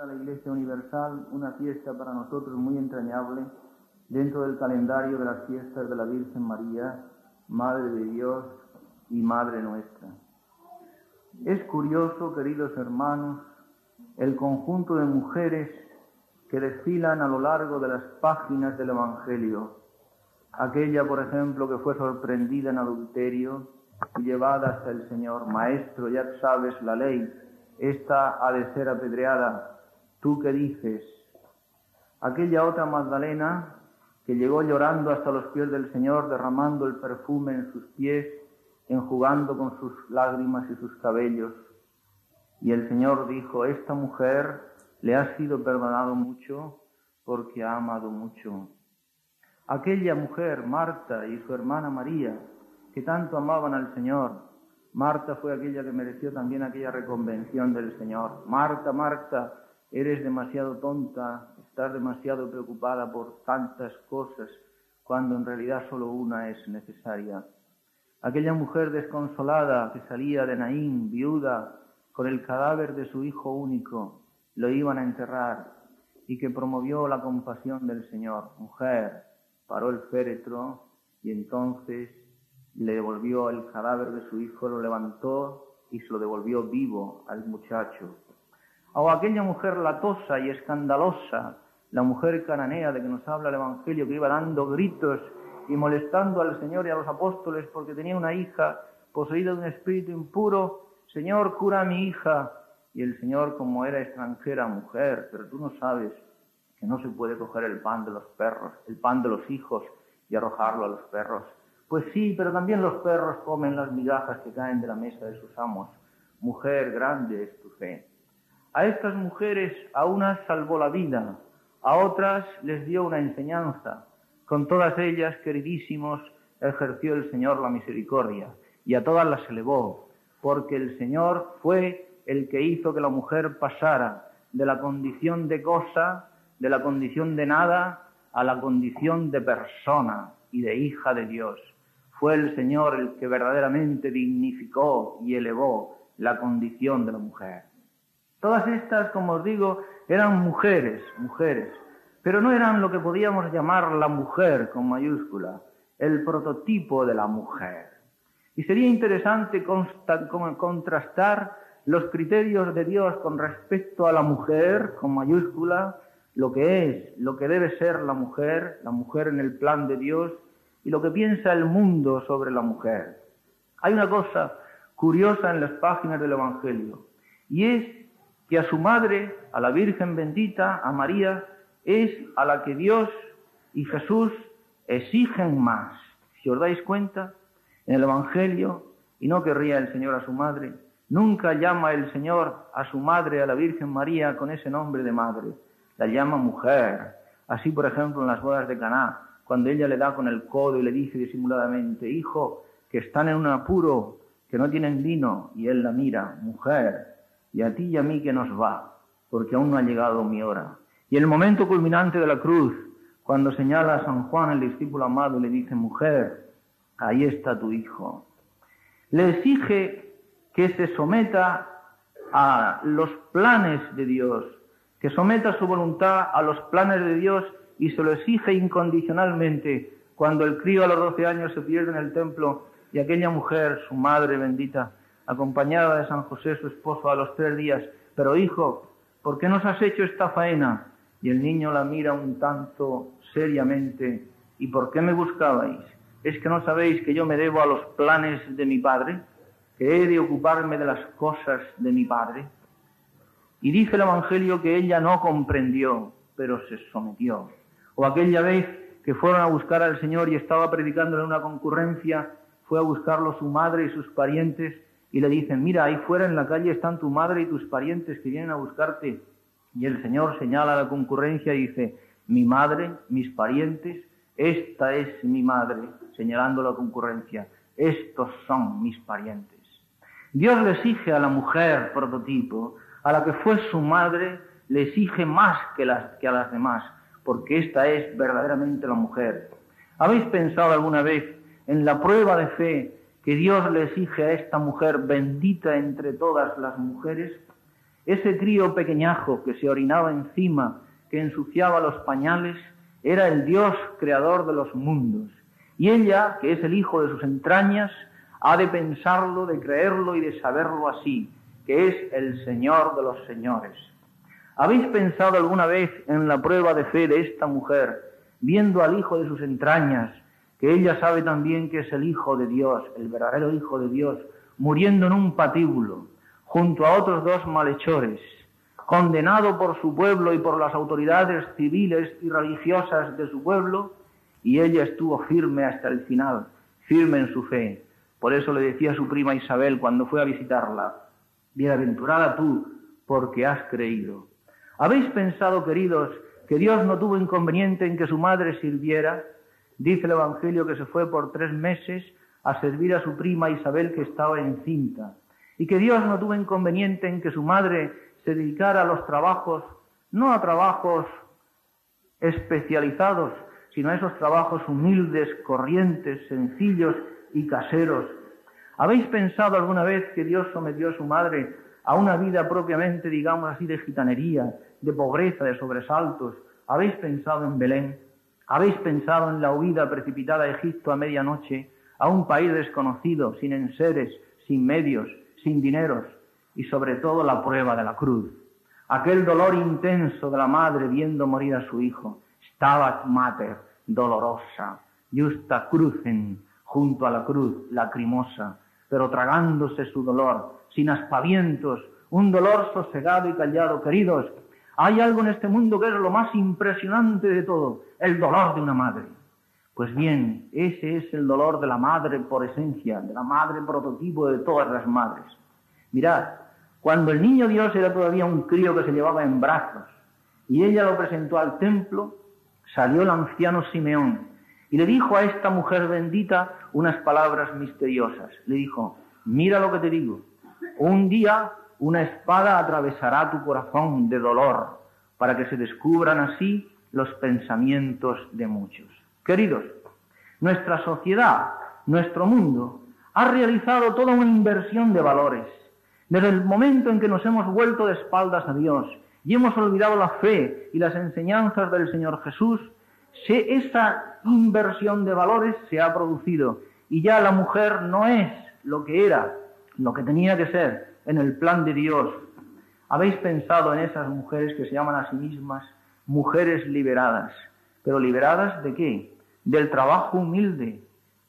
celebra la Iglesia Universal una fiesta para nosotros muy entrañable dentro del calendario de las fiestas de la Virgen María, Madre de Dios y Madre nuestra. Es curioso, queridos hermanos, el conjunto de mujeres que desfilan a lo largo de las páginas del Evangelio. Aquella, por ejemplo, que fue sorprendida en adulterio y llevada hasta el Señor. Maestro, ya sabes la ley, esta ha de ser apedreada. ¿Tú qué dices? Aquella otra Magdalena que llegó llorando hasta los pies del Señor, derramando el perfume en sus pies, enjugando con sus lágrimas y sus cabellos. Y el Señor dijo, esta mujer le ha sido perdonado mucho porque ha amado mucho. Aquella mujer, Marta y su hermana María, que tanto amaban al Señor, Marta fue aquella que mereció también aquella reconvención del Señor. Marta, Marta, eres demasiado tonta, estás demasiado preocupada por tantas cosas, cuando en realidad solo una es necesaria. Aquella mujer desconsolada que salía de Naín, viuda, con el cadáver de su hijo único, lo iban a enterrar y que promovió la compasión del Señor. Mujer, paró el féretro y entonces le devolvió el cadáver de su hijo, lo levantó y se lo devolvió vivo al muchacho. O aquella mujer latosa y escandalosa, la mujer cananea de que nos habla el Evangelio, que iba dando gritos y molestando al Señor y a los apóstoles porque tenía una hija poseída de un espíritu impuro, Señor, cura a mi hija. Y el Señor, como era extranjera, mujer, pero tú no sabes que no se puede coger el pan de los perros, el pan de los hijos y arrojarlo a los perros. Pues sí, pero también los perros comen las migajas que caen de la mesa de sus amos. Mujer, grande es tu fe. A estas mujeres a unas salvó la vida, a otras les dio una enseñanza. Con todas ellas, queridísimos, ejerció el Señor la misericordia y a todas las elevó, porque el Señor fue el que hizo que la mujer pasara de la condición de cosa, de la condición de nada, a la condición de persona y de hija de Dios. Fue el Señor el que verdaderamente dignificó y elevó la condición de la mujer. Todas estas, como os digo, eran mujeres, mujeres, pero no eran lo que podíamos llamar la mujer con mayúscula, el prototipo de la mujer. Y sería interesante contrastar los criterios de Dios con respecto a la mujer con mayúscula, lo que es, lo que debe ser la mujer, la mujer en el plan de Dios, y lo que piensa el mundo sobre la mujer. Hay una cosa curiosa en las páginas del Evangelio, y es que a su madre, a la Virgen bendita, a María, es a la que Dios y Jesús exigen más. Si os dais cuenta, en el Evangelio, y no querría el Señor a su madre, nunca llama el Señor a su madre, a la Virgen María, con ese nombre de madre. La llama mujer. Así, por ejemplo, en las bodas de Caná, cuando ella le da con el codo y le dice disimuladamente, hijo, que están en un apuro, que no tienen vino, y él la mira, mujer, y a ti y a mí que nos va, porque aún no ha llegado mi hora. Y el momento culminante de la cruz, cuando señala a San Juan, el discípulo amado, y le dice, mujer, ahí está tu hijo. Le exige que se someta a los planes de Dios, que someta su voluntad a los planes de Dios y se lo exige incondicionalmente cuando el crío a los 12 años se pierde en el templo y aquella mujer, su madre bendita, acompañada de San José, su esposo, a los tres días, pero hijo, ¿por qué nos has hecho esta faena? Y el niño la mira un tanto seriamente, ¿y por qué me buscabais? ¿Es que no sabéis que yo me debo a los planes de mi padre? ¿Que he de ocuparme de las cosas de mi padre? Y dice el Evangelio que ella no comprendió, pero se sometió o aquella vez que fueron a buscar al Señor y estaba predicando en una concurrencia, fue a buscarlo su madre y sus parientes y le dicen, mira, ahí fuera en la calle están tu madre y tus parientes que vienen a buscarte. Y el Señor señala a la concurrencia y dice, mi madre, mis parientes, esta es mi madre, señalando la concurrencia, estos son mis parientes. Dios le exige a la mujer prototipo, a la que fue su madre, le exige más que, que a las demás porque esta es verdaderamente la mujer. ¿Habéis pensado alguna vez en la prueba de fe que Dios le exige a esta mujer bendita entre todas las mujeres? ese crío pequeñajo que se orinaba encima, que ensuciaba los pañales, era el Dios creador de los mundos. Y ella, que es el hijo de sus entrañas, ha de pensarlo, de creerlo y de saberlo así, que es el Señor de los señores. ¿Habéis pensado alguna vez en la prueba de fe de esta mujer, viendo al hijo de sus entrañas, que ella sabe también que es el Hijo de Dios, el verdadero Hijo de Dios, muriendo en un patíbulo, junto a otros dos malhechores, condenado por su pueblo y por las autoridades civiles y religiosas de su pueblo, y ella estuvo firme hasta el final, firme en su fe. Por eso le decía a su prima Isabel cuando fue a visitarla, Bienaventurada tú, porque has creído. ¿Habéis pensado, queridos, que Dios no tuvo inconveniente en que su madre sirviera? Dice el Evangelio que se fue por tres meses a servir a su prima Isabel que estaba encinta, y que Dios no tuvo inconveniente en que su madre se dedicara a los trabajos, no a trabajos especializados, sino a esos trabajos humildes, corrientes, sencillos y caseros. ¿Habéis pensado alguna vez que Dios sometió a su madre a una vida propiamente, digamos así, de gitanería, de pobreza, de sobresaltos? ¿Habéis pensado en Belén? ¿Habéis pensado en la huida precipitada a Egipto a medianoche, a un país desconocido, sin enseres, sin medios, sin dineros y sobre todo la prueba de la cruz? Aquel dolor intenso de la madre viendo morir a su hijo. Stabat mater, dolorosa, justa crucen, junto a la cruz, lacrimosa, pero tragándose su dolor, sin aspavientos, un dolor sosegado y callado. Queridos, hay algo en este mundo que es lo más impresionante de todo, el dolor de una madre. Pues bien, ese es el dolor de la madre por esencia, de la madre prototipo de todas las madres. Mirad, cuando el niño Dios era todavía un crío que se llevaba en brazos y ella lo presentó al templo, salió el anciano Simeón y le dijo a esta mujer bendita unas palabras misteriosas. Le dijo, mira lo que te digo, un día una espada atravesará tu corazón de dolor para que se descubran así los pensamientos de muchos. Queridos, nuestra sociedad, nuestro mundo, ha realizado toda una inversión de valores. Desde el momento en que nos hemos vuelto de espaldas a Dios y hemos olvidado la fe y las enseñanzas del Señor Jesús, esa inversión de valores se ha producido y ya la mujer no es lo que era, lo que tenía que ser, en el plan de Dios. ¿Habéis pensado en esas mujeres que se llaman a sí mismas mujeres liberadas? ¿Pero liberadas de qué? Del trabajo humilde.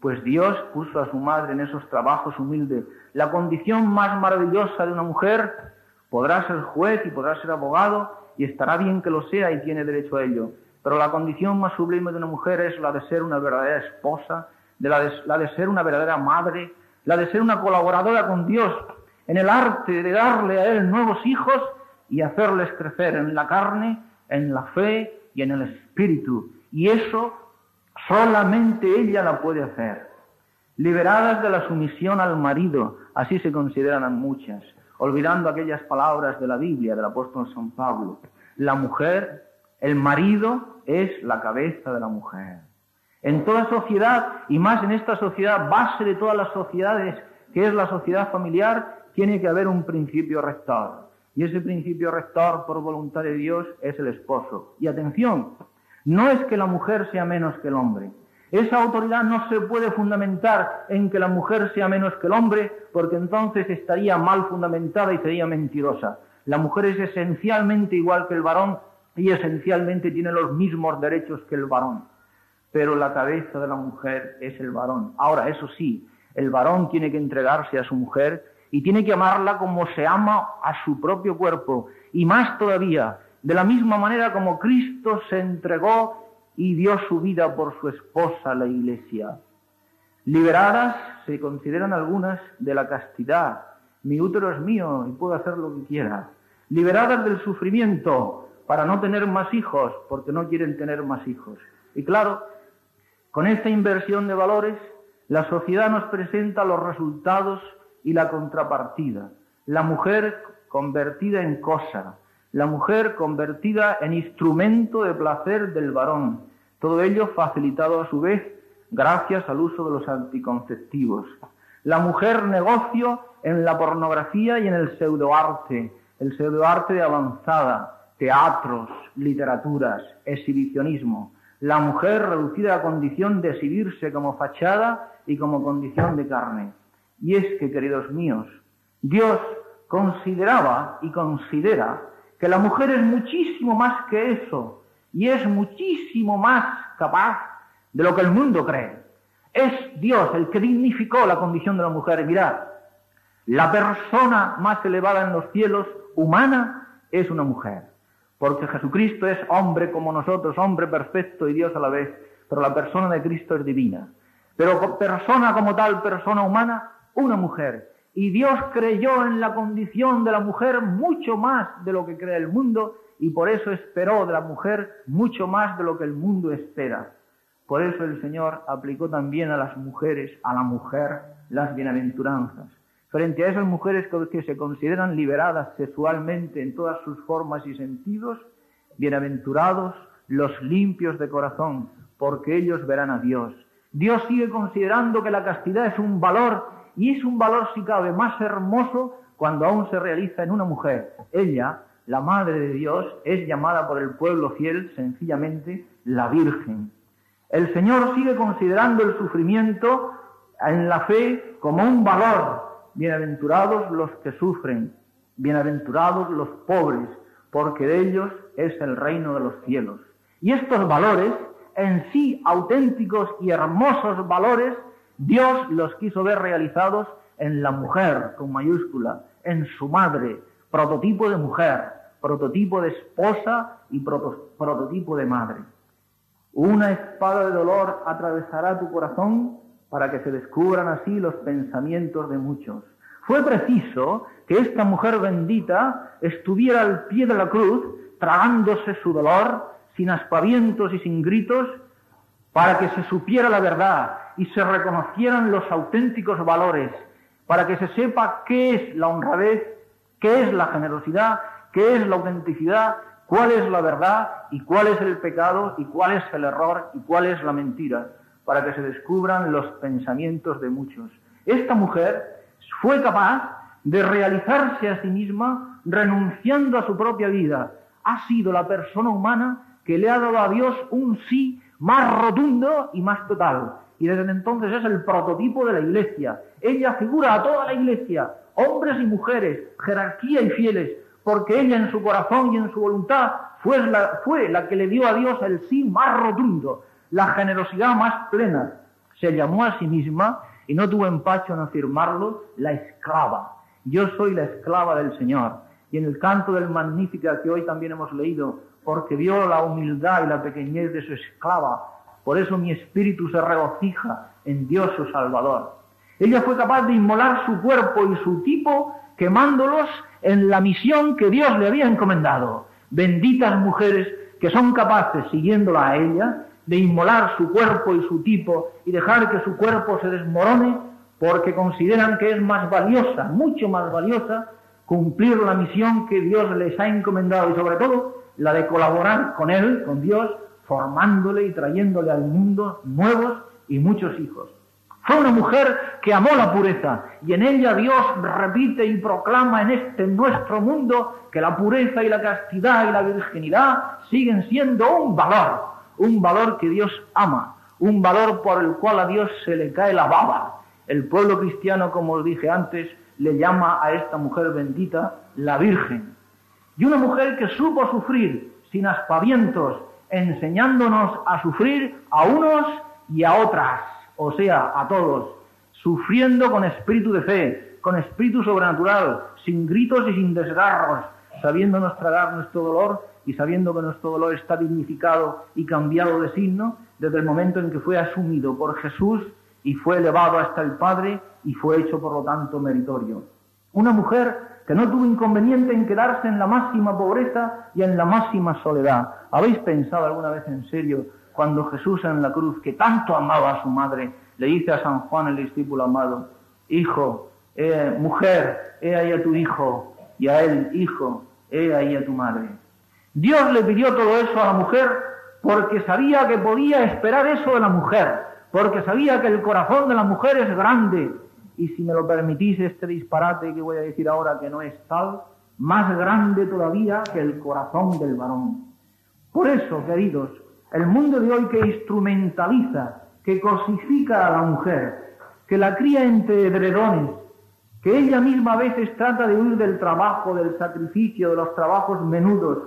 Pues Dios puso a su madre en esos trabajos humildes. La condición más maravillosa de una mujer podrá ser juez y podrá ser abogado y estará bien que lo sea y tiene derecho a ello. Pero la condición más sublime de una mujer es la de ser una verdadera esposa, de la, de, la de ser una verdadera madre, la de ser una colaboradora con Dios en el arte de darle a Él nuevos hijos y hacerles crecer en la carne, en la fe y en el espíritu. Y eso solamente ella la puede hacer. Liberadas de la sumisión al marido, así se consideran muchas, olvidando aquellas palabras de la Biblia del apóstol San Pablo. La mujer, el marido es la cabeza de la mujer. En toda sociedad, y más en esta sociedad, base de todas las sociedades, que es la sociedad familiar, tiene que haber un principio rector. Y ese principio rector, por voluntad de Dios, es el esposo. Y atención, no es que la mujer sea menos que el hombre. Esa autoridad no se puede fundamentar en que la mujer sea menos que el hombre, porque entonces estaría mal fundamentada y sería mentirosa. La mujer es esencialmente igual que el varón y esencialmente tiene los mismos derechos que el varón. Pero la cabeza de la mujer es el varón. Ahora, eso sí, el varón tiene que entregarse a su mujer y tiene que amarla como se ama a su propio cuerpo y más todavía, de la misma manera como Cristo se entregó y dio su vida por su esposa, la iglesia. Liberadas se consideran algunas de la castidad. Mi útero es mío y puedo hacer lo que quiera. Liberadas del sufrimiento para no tener más hijos, porque no quieren tener más hijos. Y claro, con esta inversión de valores, la sociedad nos presenta los resultados y la contrapartida. La mujer convertida en cosa, la mujer convertida en instrumento de placer del varón. Todo ello facilitado a su vez gracias al uso de los anticonceptivos. La mujer negocio en la pornografía y en el pseudoarte. el pseudoarte de avanzada, teatros, literaturas, exhibicionismo, la mujer reducida a condición de exhibirse como fachada y como condición de carne. Y es que, queridos míos, Dios consideraba y considera que la mujer es muchísimo más que eso y es muchísimo más capaz de lo que el mundo cree. Es Dios el que dignificó la condición de la mujer. Mirad, la persona más elevada en los cielos, humana, es una mujer. Porque Jesucristo es hombre como nosotros, hombre perfecto y Dios a la vez, pero la persona de Cristo es divina. Pero persona como tal, persona humana, una mujer. Y Dios creyó en la condición de la mujer mucho más de lo que cree el mundo y por eso esperó de la mujer mucho más de lo que el mundo espera. Por eso el Señor aplicó también a las mujeres, a la mujer, las bienaventuranzas. Frente a esas mujeres que se consideran liberadas sexualmente en todas sus formas y sentidos, bienaventurados los limpios de corazón, porque ellos verán a Dios. Dios sigue considerando que la castidad es un valor y es un valor, si cabe, más hermoso cuando aún se realiza en una mujer. Ella, la Madre de Dios, es llamada por el pueblo fiel sencillamente la Virgen. El Señor sigue considerando el sufrimiento en la fe como un valor. Bienaventurados los que sufren, bienaventurados los pobres, porque de ellos es el reino de los cielos. Y estos valores, en sí auténticos y hermosos valores, Dios los quiso ver realizados en la mujer, con mayúscula, en su madre, prototipo de mujer, prototipo de esposa y prototipo de madre. Una espada de dolor atravesará tu corazón para que se descubran así los pensamientos de muchos. Fue preciso que esta mujer bendita estuviera al pie de la cruz, tragándose su dolor, sin aspavientos y sin gritos, para que se supiera la verdad y se reconocieran los auténticos valores, para que se sepa qué es la honradez, qué es la generosidad, qué es la autenticidad, cuál es la verdad y cuál es el pecado y cuál es el error y cuál es la mentira, para que se descubran los pensamientos de muchos. Esta mujer fue capaz de realizarse a sí misma renunciando a su propia vida. Ha sido la persona humana que le ha dado a Dios un sí más rotundo y más total. Y desde entonces es el prototipo de la iglesia. Ella figura a toda la iglesia, hombres y mujeres, jerarquía y fieles, porque ella en su corazón y en su voluntad fue la, fue la que le dio a Dios el sí más rotundo, la generosidad más plena. Se llamó a sí misma, y no tuvo empacho en afirmarlo, la esclava. Yo soy la esclava del Señor. Y en el canto del Magnífica que hoy también hemos leído, porque vio la humildad y la pequeñez de su esclava, por eso mi espíritu se regocija en Dios su Salvador. Ella fue capaz de inmolar su cuerpo y su tipo quemándolos en la misión que Dios le había encomendado. Benditas mujeres que son capaces, siguiéndola a ella, de inmolar su cuerpo y su tipo y dejar que su cuerpo se desmorone porque consideran que es más valiosa, mucho más valiosa, cumplir la misión que Dios les ha encomendado y sobre todo la de colaborar con Él, con Dios, formándole y trayéndole al mundo nuevos y muchos hijos. Fue una mujer que amó la pureza y en ella Dios repite y proclama en este nuestro mundo que la pureza y la castidad y la virginidad siguen siendo un valor, un valor que Dios ama, un valor por el cual a Dios se le cae la baba. El pueblo cristiano, como os dije antes, le llama a esta mujer bendita la Virgen. Y una mujer que supo sufrir sin aspavientos, enseñándonos a sufrir a unos y a otras o sea, a todos, sufriendo con espíritu de fe, con espíritu sobrenatural, sin gritos y sin desgarros, sabiéndonos tragar nuestro dolor y sabiendo que nuestro dolor está dignificado y cambiado de signo desde el momento en que fue asumido por Jesús y fue elevado hasta el Padre y fue hecho por lo tanto meritorio. Una mujer que no tuvo inconveniente en quedarse en la máxima pobreza y en la máxima soledad. ¿Habéis pensado alguna vez en serio cuando Jesús en la cruz, que tanto amaba a su madre, le dice a San Juan el discípulo amado, Hijo, eh, mujer, he ahí a tu hijo, y a él, hijo, he ahí a tu madre. Dios le pidió todo eso a la mujer porque sabía que podía esperar eso de la mujer, porque sabía que el corazón de la mujer es grande. Y si me lo permitís este disparate que voy a decir ahora que no es tal, más grande todavía que el corazón del varón. Por eso, queridos, el mundo de hoy que instrumentaliza, que cosifica a la mujer, que la cría entre edredones, que ella misma a veces trata de huir del trabajo, del sacrificio, de los trabajos menudos.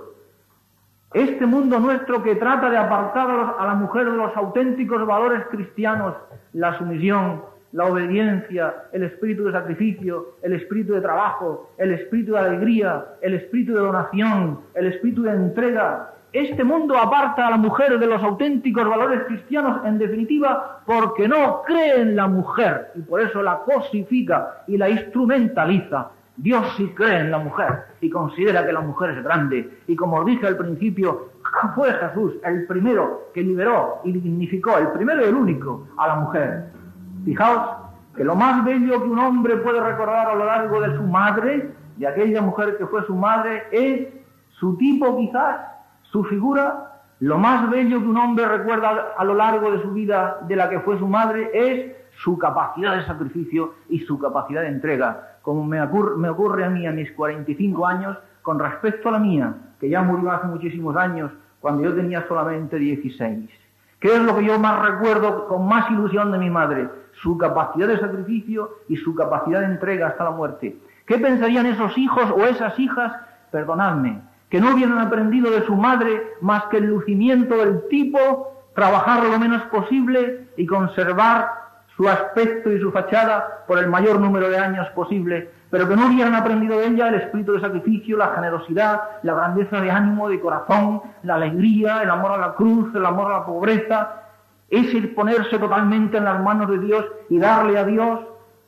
Este mundo nuestro que trata de apartar a, la mujer de los auténticos valores cristianos, la sumisión, la obediencia, el espíritu de sacrificio, el espíritu de trabajo, el espíritu de alegría, el espíritu de donación, el espíritu de entrega, este mundo aparta a la mujer de los auténticos valores cristianos, en definitiva, porque no cree en la mujer y por eso la cosifica y la instrumentaliza. Dios sí cree en la mujer y considera que la mujer es grande. Y como dije al principio, fue Jesús el primero que liberó y dignificó, el primero y el único, a la mujer. Fijaos que lo más bello que un hombre puede recordar a lo largo de su madre, de aquella mujer que fue su madre, es su tipo quizás su figura, lo más bello que un hombre recuerda a lo largo de su vida de la que fue su madre, es su capacidad de sacrificio y su capacidad de entrega, como me ocurre, a mí a mis 45 años con respecto a la mía, que ya murió hace muchísimos años, cuando yo tenía solamente 16. ¿Qué es lo que yo más recuerdo con más ilusión de mi madre? Su capacidad de sacrificio y su capacidad de entrega hasta la muerte. ¿Qué pensarían esos hijos o esas hijas? Perdonadme, que no hubieran aprendido de su madre más que el lucimiento del tipo, trabajar lo menos posible y conservar su aspecto y su fachada por el mayor número de años posible, pero que no hubieran aprendido de ella el espíritu de sacrificio, la generosidad, la grandeza de ánimo, de corazón, la alegría, el amor a la cruz, el amor a la pobreza, es el ponerse totalmente en las manos de Dios y darle a Dios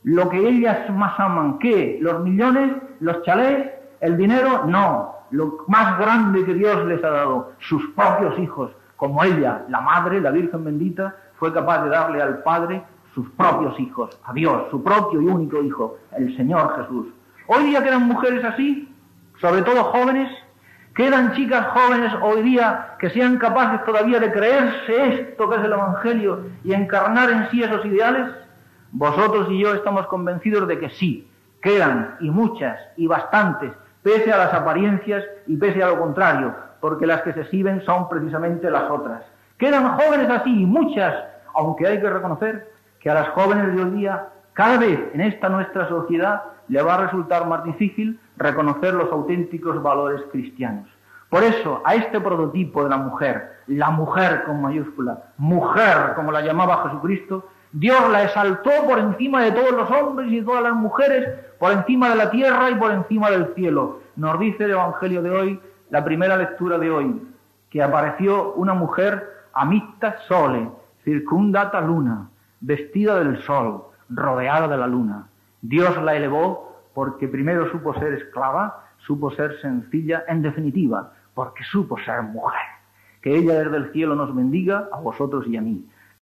lo que ellas más aman. ¿Qué? ¿Los millones? ¿Los chalés? ¿El dinero? No lo más grande que Dios les ha dado, sus propios hijos, como ella, la madre, la Virgen bendita, fue capaz de darle al Padre sus propios hijos, a Dios, su propio y único Hijo, el Señor Jesús. Hoy día quedan mujeres así, sobre todo jóvenes, quedan chicas jóvenes hoy día que sean capaces todavía de creerse esto que es el Evangelio y encarnar en sí esos ideales. Vosotros y yo estamos convencidos de que sí, quedan y muchas y bastantes pese a las apariencias y pese a lo contrario, porque las que se exhiben son precisamente las otras. Quedan jóvenes así, muchas, aunque hay que reconocer que a las jóvenes de hoy día, cada vez en esta nuestra sociedad, le va a resultar más difícil reconocer los auténticos valores cristianos. Por eso, a este prototipo de la mujer, la mujer con mayúscula, mujer como la llamaba Jesucristo, Dios la exaltó por encima de todos los hombres y de todas las mujeres, por encima de la tierra y por encima del cielo. Nos dice el Evangelio de hoy, la primera lectura de hoy, que apareció una mujer amicta sole, circundata luna, vestida del sol, rodeada de la luna. Dios la elevó porque primero supo ser esclava, supo ser sencilla, en definitiva, porque supo ser mujer. Que ella desde el cielo nos bendiga a vosotros y a mí